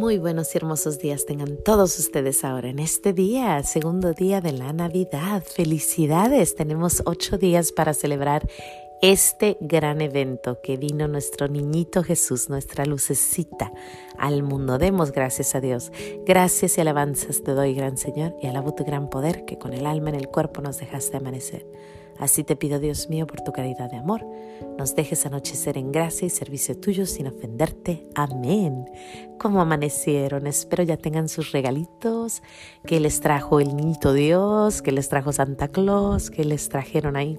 Muy buenos y hermosos días tengan todos ustedes ahora en este día, segundo día de la Navidad. Felicidades, tenemos ocho días para celebrar este gran evento que vino nuestro niñito Jesús, nuestra lucecita al mundo. Demos gracias a Dios. Gracias y alabanzas te doy, gran Señor, y alabo tu gran poder que con el alma en el cuerpo nos dejaste amanecer. Así te pido, Dios mío, por tu caridad de amor, nos dejes anochecer en gracia y servicio tuyo sin ofenderte. Amén. Como amanecieron, espero ya tengan sus regalitos que les trajo el niñito Dios, que les trajo Santa Claus, que les trajeron ahí.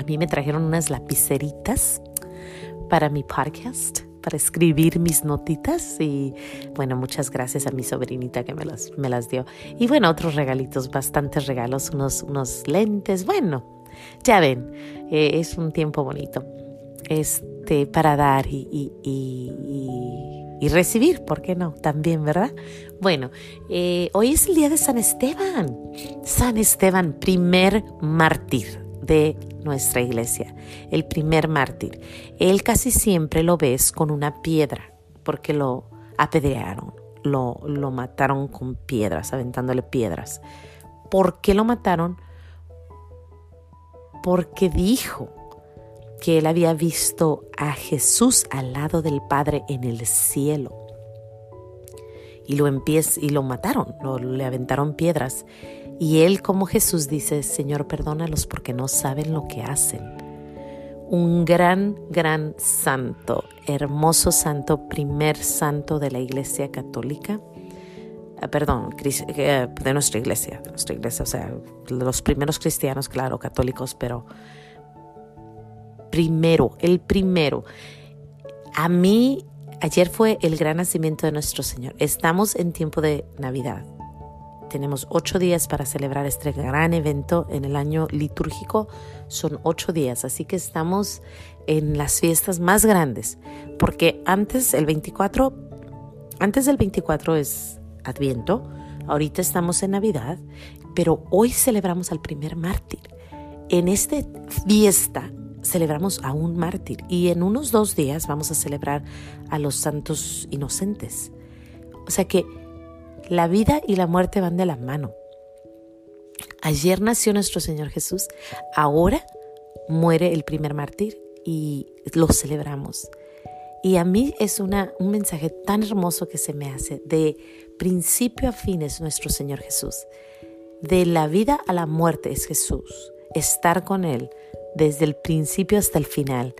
A mí me trajeron unas lapiceritas para mi podcast para escribir mis notitas y bueno, muchas gracias a mi sobrinita que me las, me las dio. Y bueno, otros regalitos, bastantes regalos, unos, unos lentes, bueno, ya ven, eh, es un tiempo bonito este, para dar y, y, recibir, ¿por qué no? También, ¿verdad? Bueno, eh, hoy es el día de San Esteban. San Esteban, primer mártir de nuestra iglesia, el primer mártir. Él casi siempre lo ves con una piedra, porque lo apedrearon, lo, lo mataron con piedras, aventándole piedras. ¿Por qué lo mataron? Porque dijo que él había visto a Jesús al lado del Padre en el cielo. Y lo, y lo mataron, le aventaron piedras. Y él como Jesús dice, Señor, perdónalos porque no saben lo que hacen. Un gran, gran santo, hermoso santo, primer santo de la Iglesia Católica Ah, perdón, eh, de nuestra iglesia, nuestra iglesia, o sea, los primeros cristianos, claro, católicos, pero primero, el primero. A mí, ayer fue el gran nacimiento de nuestro Señor. Estamos en tiempo de Navidad. Tenemos ocho días para celebrar este gran evento en el año litúrgico. Son ocho días, así que estamos en las fiestas más grandes. Porque antes, el 24, antes del 24 es Adviento, ahorita estamos en Navidad, pero hoy celebramos al primer mártir. En esta fiesta celebramos a un mártir y en unos dos días vamos a celebrar a los santos inocentes. O sea que la vida y la muerte van de la mano. Ayer nació nuestro Señor Jesús, ahora muere el primer mártir y lo celebramos. Y a mí es una, un mensaje tan hermoso que se me hace de principio a fin es nuestro Señor Jesús. De la vida a la muerte es Jesús. Estar con Él desde el principio hasta el final.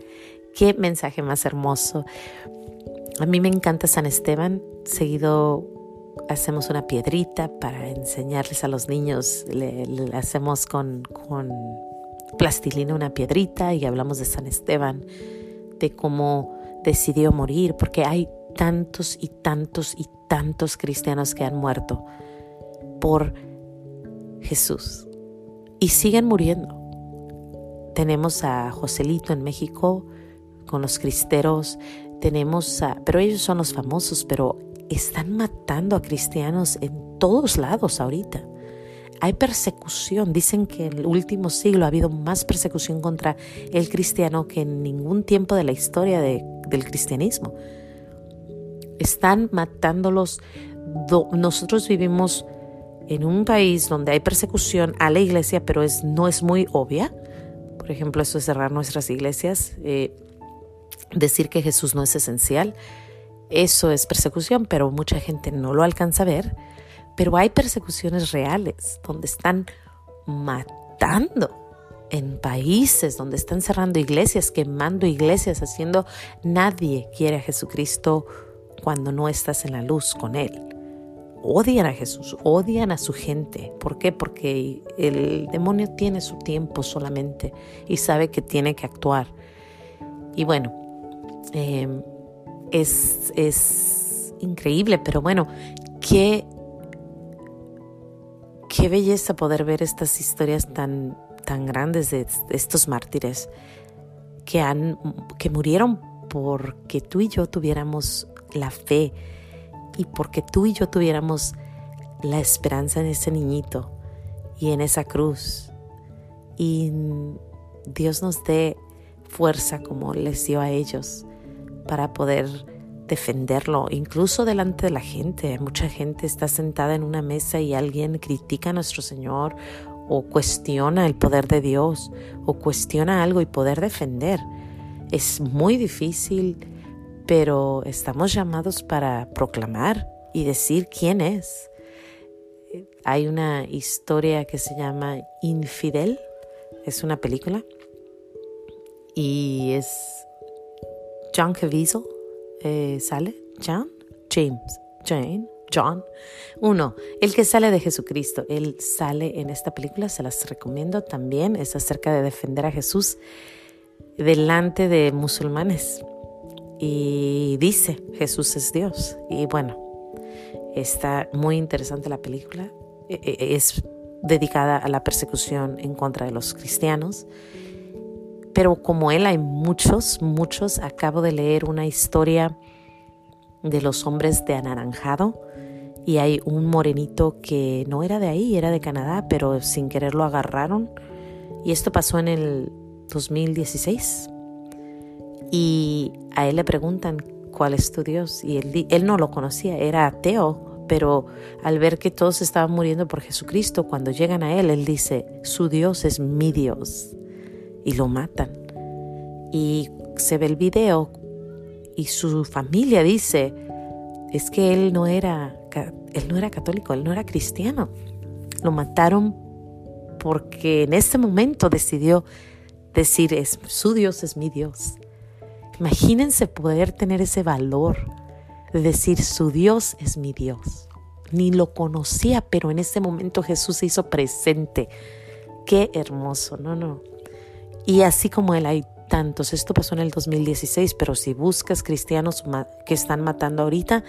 Qué mensaje más hermoso. A mí me encanta San Esteban. Seguido hacemos una piedrita para enseñarles a los niños. Le, hacemos con, con plastilina una piedrita y hablamos de San Esteban, de cómo decidió morir, porque hay tantos y tantos y tantos cristianos que han muerto por Jesús y siguen muriendo. Tenemos a Joselito en México con los cristeros, tenemos a, pero ellos son los famosos, pero están matando a cristianos en todos lados ahorita. Hay persecución, dicen que en el último siglo ha habido más persecución contra el cristiano que en ningún tiempo de la historia del cristianismo están matándolos. Nosotros vivimos en un país donde hay persecución a la iglesia, pero es, no es muy obvia. Por ejemplo, eso es cerrar nuestras iglesias, eh, decir que Jesús no es esencial. Eso es persecución, pero mucha gente no lo alcanza a ver. Pero hay persecuciones reales donde están matando en países donde están cerrando iglesias, quemando iglesias, haciendo... Nadie quiere a Jesucristo cuando no estás en la luz con Él. Odian a Jesús, odian a su gente. ¿Por qué? Porque el demonio tiene su tiempo solamente y sabe que tiene que actuar. Y bueno, em, es, es increíble, pero bueno, qué, qué belleza poder ver estas historias tan, tan grandes de estos mártires que, han, que murieron porque tú y yo tuviéramos la fe y porque tú y yo tuviéramos la esperanza en ese niñito y en esa cruz. Y Dios nos dé fuerza como les dio a ellos para poder defenderlo, incluso delante de la gente. Mucha gente está sentada en una mesa y alguien critica a nuestro Señor o cuestiona el poder de Dios o cuestiona algo y poder defender. Es muy difícil, pero estamos llamados para proclamar y decir quién es. Hay una historia que se llama Infidel, es una película y es John Caviezel eh, sale, John, James, Jane, John. Uno, el que sale de Jesucristo. Él sale en esta película, se las recomiendo también. Es acerca de defender a Jesús delante de musulmanes. Y dice, Jesús es Dios. Y bueno, está muy interesante la película. E, e, es dedicada a la persecución en contra de los cristianos. Pero como él hay muchos, muchos. Acabo de leer una historia de los hombres de anaranjado y hay un morenito que no era de ahí, era de Canadá, pero sin querer lo agarraron. Y esto pasó en el 2016. Y a él le preguntan, ¿cuál es tu Dios? Y él, él no lo conocía, era ateo, pero al ver que todos estaban muriendo por Jesucristo, cuando llegan a él, él dice, su Dios es mi Dios. Y lo matan. Y se ve el video y su familia dice, es que él no era, él no era católico, él no era cristiano. Lo mataron porque en ese momento decidió decir, es, su Dios es mi Dios. Imagínense poder tener ese valor de decir, su Dios es mi Dios. Ni lo conocía, pero en ese momento Jesús se hizo presente. Qué hermoso, no, no. Y así como él hay tantos. Esto pasó en el 2016, pero si buscas cristianos que están matando ahorita,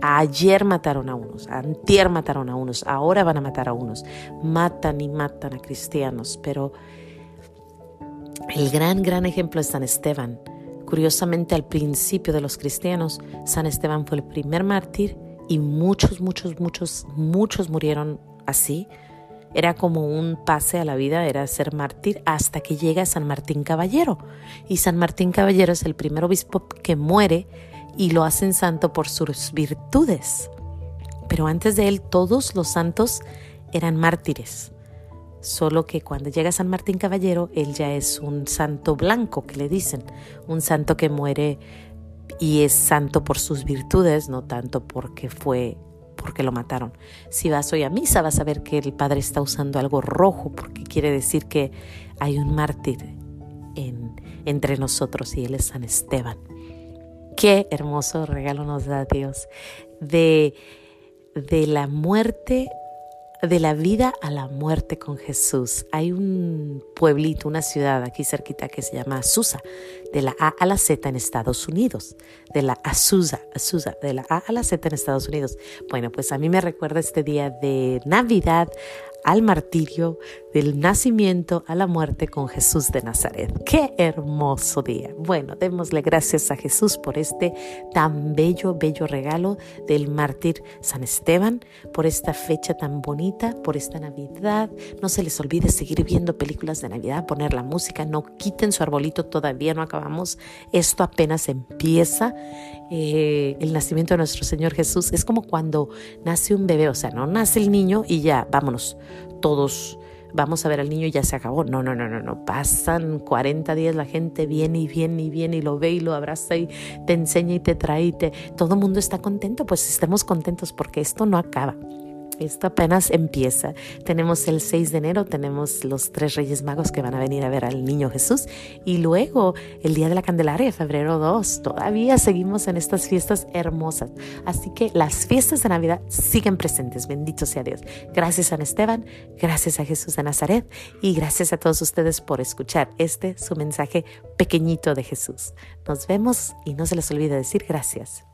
ayer mataron a unos, antier mataron a unos, ahora van a matar a unos. Matan y matan a cristianos, pero el gran, gran ejemplo es San Esteban. Curiosamente, al principio de los cristianos, San Esteban fue el primer mártir y muchos, muchos, muchos, muchos murieron así era como un pase a la vida, era ser mártir hasta que llega San Martín Caballero. Y San Martín Caballero es el primer obispo que muere y lo hacen santo por sus virtudes. Pero antes de él todos los santos eran mártires. Solo que cuando llega San Martín Caballero, él ya es un santo blanco, que le dicen, un santo que muere y es santo por sus virtudes, no tanto porque fue porque lo mataron. Si vas hoy a misa vas a ver que el Padre está usando algo rojo porque quiere decir que hay un mártir en, entre nosotros y él es San Esteban. Qué hermoso regalo nos da Dios de, de la muerte de la vida a la muerte con Jesús. Hay un pueblito, una ciudad aquí cerquita que se llama Azusa, de la A a la Z en Estados Unidos, de la Azusa, Azusa, de la A a la Z en Estados Unidos. Bueno, pues a mí me recuerda este día de Navidad al martirio, del nacimiento a la muerte con Jesús de Nazaret. Qué hermoso día. Bueno, démosle gracias a Jesús por este tan bello, bello regalo del mártir San Esteban, por esta fecha tan bonita, por esta Navidad. No se les olvide seguir viendo películas de Navidad, poner la música, no quiten su arbolito, todavía no acabamos. Esto apenas empieza. Eh, el nacimiento de nuestro Señor Jesús es como cuando nace un bebé, o sea, no nace el niño y ya, vámonos todos vamos a ver al niño y ya se acabó. No, no, no, no, no. Pasan 40 días, la gente viene y viene y viene y lo ve y lo abraza y te enseña y te trae y te... Todo el mundo está contento, pues estemos contentos porque esto no acaba. Esto apenas empieza. Tenemos el 6 de enero, tenemos los tres Reyes Magos que van a venir a ver al niño Jesús. Y luego el Día de la Candelaria, febrero 2. Todavía seguimos en estas fiestas hermosas. Así que las fiestas de Navidad siguen presentes. Bendito sea Dios. Gracias a Esteban, gracias a Jesús de Nazaret y gracias a todos ustedes por escuchar este su mensaje pequeñito de Jesús. Nos vemos y no se les olvide decir gracias.